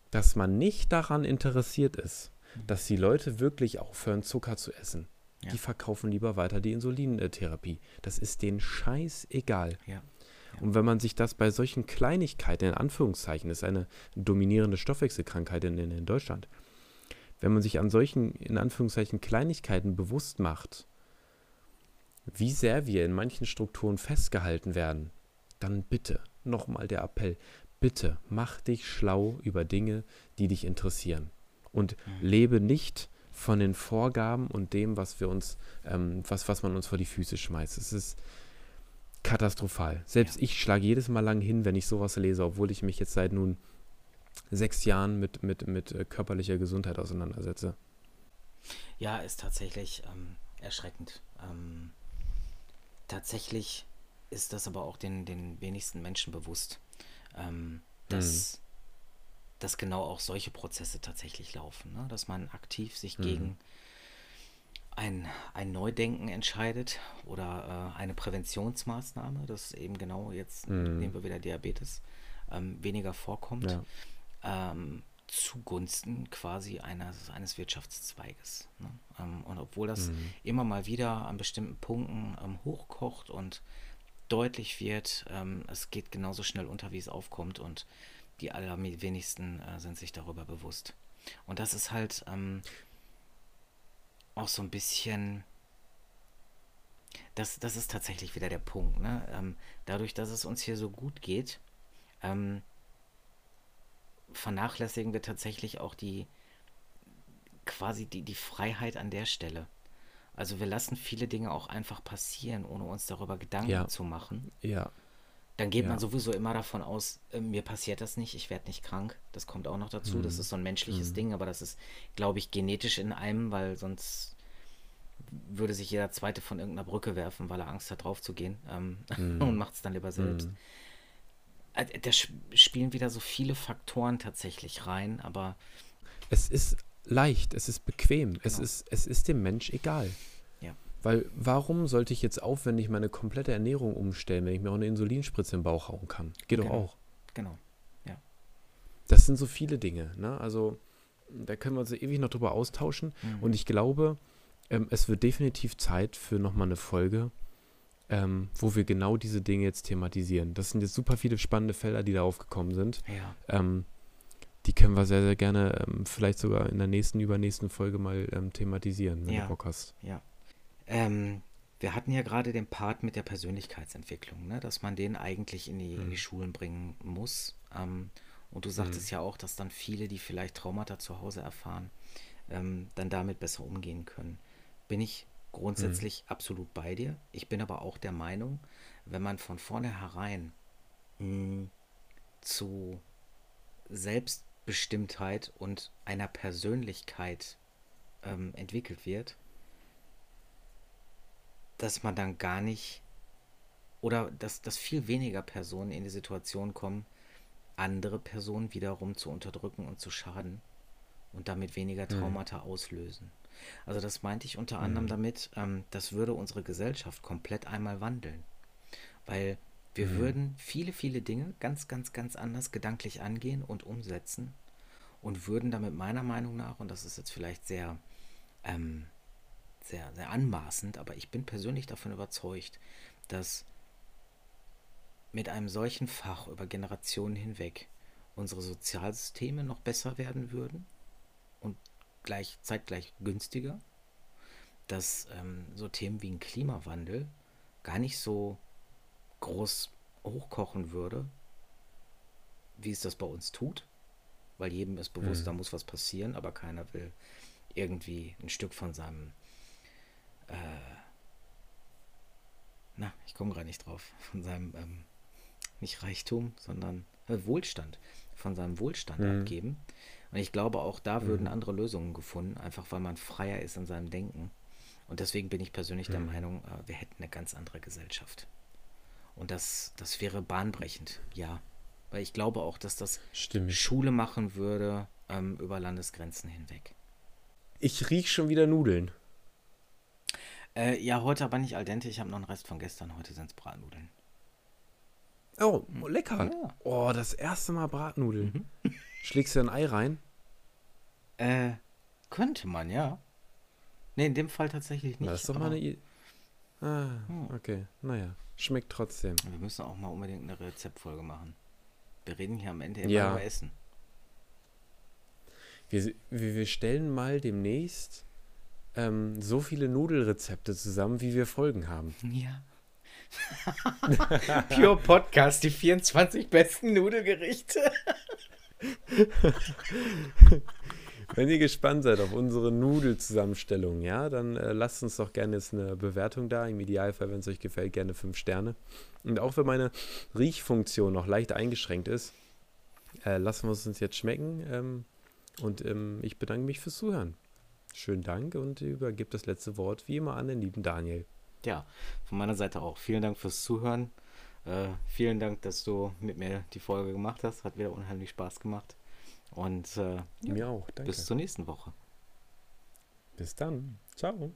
dass man nicht daran interessiert ist, mhm. dass die Leute wirklich aufhören, Zucker zu essen. Ja. Die verkaufen lieber weiter die Insulintherapie. Das ist denen scheißegal. Ja. Und wenn man sich das bei solchen Kleinigkeiten, in Anführungszeichen, das ist eine dominierende Stoffwechselkrankheit in, in Deutschland, wenn man sich an solchen, in Anführungszeichen, Kleinigkeiten bewusst macht, wie sehr wir in manchen Strukturen festgehalten werden, dann bitte, nochmal der Appell, bitte mach dich schlau über Dinge, die dich interessieren. Und mhm. lebe nicht von den Vorgaben und dem, was wir uns, ähm, was, was man uns vor die Füße schmeißt. Es ist katastrophal. Selbst ja. ich schlage jedes Mal lang hin, wenn ich sowas lese, obwohl ich mich jetzt seit nun sechs Jahren mit, mit, mit äh, körperlicher Gesundheit auseinandersetze. Ja, ist tatsächlich ähm, erschreckend. Ähm, tatsächlich ist das aber auch den, den wenigsten Menschen bewusst, ähm, dass, mhm. dass genau auch solche Prozesse tatsächlich laufen. Ne? Dass man aktiv sich mhm. gegen ein, ein Neudenken entscheidet oder äh, eine Präventionsmaßnahme, das eben genau jetzt, mhm. nehmen wir wieder Diabetes, ähm, weniger vorkommt. Ja ähm, zugunsten quasi eines, eines Wirtschaftszweiges. Ne? Ähm, und obwohl das mhm. immer mal wieder an bestimmten Punkten ähm, hochkocht und deutlich wird, ähm, es geht genauso schnell unter, wie es aufkommt und die allerwenigsten äh, sind sich darüber bewusst. Und das ist halt ähm, auch so ein bisschen, das, das ist tatsächlich wieder der Punkt. Ne? Ähm, dadurch, dass es uns hier so gut geht, ähm, vernachlässigen wir tatsächlich auch die quasi die, die Freiheit an der Stelle. Also wir lassen viele Dinge auch einfach passieren, ohne uns darüber Gedanken ja. zu machen. Ja. Dann geht ja. man sowieso immer davon aus, äh, mir passiert das nicht, ich werde nicht krank. Das kommt auch noch dazu. Mhm. Das ist so ein menschliches mhm. Ding, aber das ist, glaube ich, genetisch in einem, weil sonst würde sich jeder Zweite von irgendeiner Brücke werfen, weil er Angst hat, drauf zu gehen ähm, mhm. und macht es dann lieber selbst. Äh, da spielen wieder so viele Faktoren tatsächlich rein, aber. Es ist leicht, es ist bequem, genau. es, ist, es ist dem Mensch egal. Ja. Weil warum sollte ich jetzt aufwendig meine komplette Ernährung umstellen, wenn ich mir auch eine Insulinspritze im Bauch hauen kann? Geht genau. doch auch. Genau, ja. Das sind so viele Dinge, ne? Also da können wir uns ewig noch drüber austauschen. Mhm. Und ich glaube, ähm, es wird definitiv Zeit für nochmal eine Folge, ähm, wo wir genau diese Dinge jetzt thematisieren. Das sind jetzt super viele spannende Felder, die da aufgekommen sind. Ja. Ähm, die können wir sehr, sehr gerne ähm, vielleicht sogar in der nächsten, übernächsten Folge mal ähm, thematisieren, wenn ja. du Bock hast. Ja. Ähm, wir hatten ja gerade den Part mit der Persönlichkeitsentwicklung, ne? dass man den eigentlich in die, mhm. in die mhm. Schulen bringen muss. Ähm, und du sagtest mhm. ja auch, dass dann viele, die vielleicht Traumata zu Hause erfahren, dann damit besser umgehen können. Bin ich grundsätzlich mhm. absolut bei dir. Ich bin aber auch der Meinung, wenn man von vornherein mh, hm, zu Selbstbestimmtheit und einer Persönlichkeit ähm, entwickelt wird, dass man dann gar nicht oder dass, dass viel weniger Personen in die Situation kommen, andere Personen wiederum zu unterdrücken und zu schaden und damit weniger mhm. Traumata mhm. auslösen. Also das meinte ich unter anderem mhm. damit, ähm, das würde unsere Gesellschaft komplett einmal wandeln. Weil wir mhm. würden viele, viele Dinge ganz, ganz, ganz anders gedanklich angehen und umsetzen und würden damit meiner Meinung nach, und das ist jetzt vielleicht sehr ähm, sehr, sehr anmaßend, aber ich bin persönlich davon überzeugt, dass mit einem solchen Fach über Generationen hinweg unsere Sozialsysteme noch besser werden würden und gleich, zeitgleich günstiger, dass ähm, so Themen wie ein Klimawandel gar nicht so groß hochkochen würde, wie es das bei uns tut, weil jedem ist bewusst, mhm. da muss was passieren, aber keiner will irgendwie ein Stück von seinem äh, na, ich komme gerade nicht drauf, von seinem ähm, nicht Reichtum, sondern äh, Wohlstand, von seinem Wohlstand mhm. abgeben. Und ich glaube, auch da mhm. würden andere Lösungen gefunden, einfach weil man freier ist in seinem Denken. Und deswegen bin ich persönlich mhm. der Meinung, äh, wir hätten eine ganz andere Gesellschaft. Und das, das wäre bahnbrechend, ja. Weil ich glaube auch, dass das Stimmt. Schule machen würde ähm, über Landesgrenzen hinweg. Ich riech schon wieder Nudeln. Äh, ja, heute aber nicht al dente. Ich habe noch einen Rest von gestern. Heute sind es Bratnudeln. Oh, lecker. Ja. Oh, das erste Mal Bratnudeln. Mhm. Schlägst du ein Ei rein? Äh, könnte man, ja. Nee, in dem Fall tatsächlich nicht. Das ist doch mal eine. I ah, hm. okay. Naja, schmeckt trotzdem. Wir müssen auch mal unbedingt eine Rezeptfolge machen. Wir reden hier am Ende immer ja. über Essen. Wir, wir, wir stellen mal demnächst ähm, so viele Nudelrezepte zusammen, wie wir Folgen haben. Ja. Pure Podcast, die 24 besten Nudelgerichte. Wenn ihr gespannt seid auf unsere Nudelzusammenstellung, ja, dann äh, lasst uns doch gerne jetzt eine Bewertung da. Im Idealfall, wenn es euch gefällt, gerne 5 Sterne. Und auch wenn meine Riechfunktion noch leicht eingeschränkt ist, äh, lassen wir es uns jetzt schmecken. Ähm, und ähm, ich bedanke mich fürs Zuhören. Schönen Dank und übergebe das letzte Wort wie immer an den lieben Daniel. Ja, von meiner Seite auch. Vielen Dank fürs Zuhören. Äh, vielen Dank, dass du mit mir die Folge gemacht hast. Hat wieder unheimlich Spaß gemacht. Und äh, mir auch. Danke. Bis zur nächsten Woche. Bis dann. Ciao.